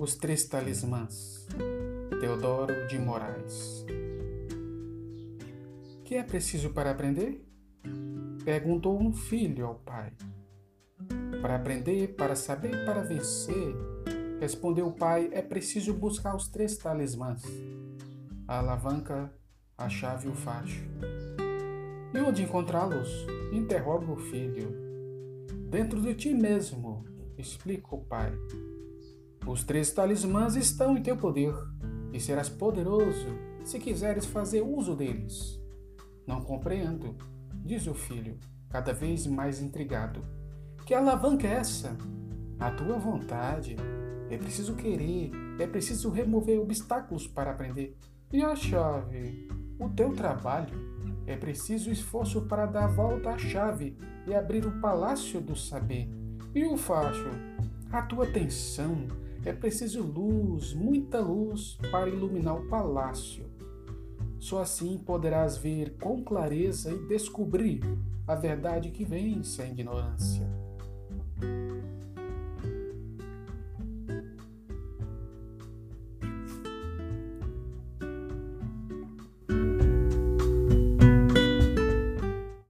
Os Três Talismãs, Teodoro de Moraes. Que é preciso para aprender? Perguntou um filho ao pai. Para aprender, para saber, para vencer, respondeu o pai, é preciso buscar os três talismãs: a alavanca, a chave e o facho. E onde encontrá-los? Interroga o filho. Dentro de ti mesmo, explica o pai. Os três talismãs estão em teu poder e serás poderoso se quiseres fazer uso deles. Não compreendo, diz o filho, cada vez mais intrigado. Que alavanca é essa? A tua vontade. É preciso querer, é preciso remover obstáculos para aprender. E a chave? O teu trabalho. É preciso esforço para dar a volta à chave e abrir o palácio do saber. E o facho? A tua atenção é preciso luz, muita luz, para iluminar o palácio. Só assim poderás ver com clareza e descobrir a verdade que vence a ignorância.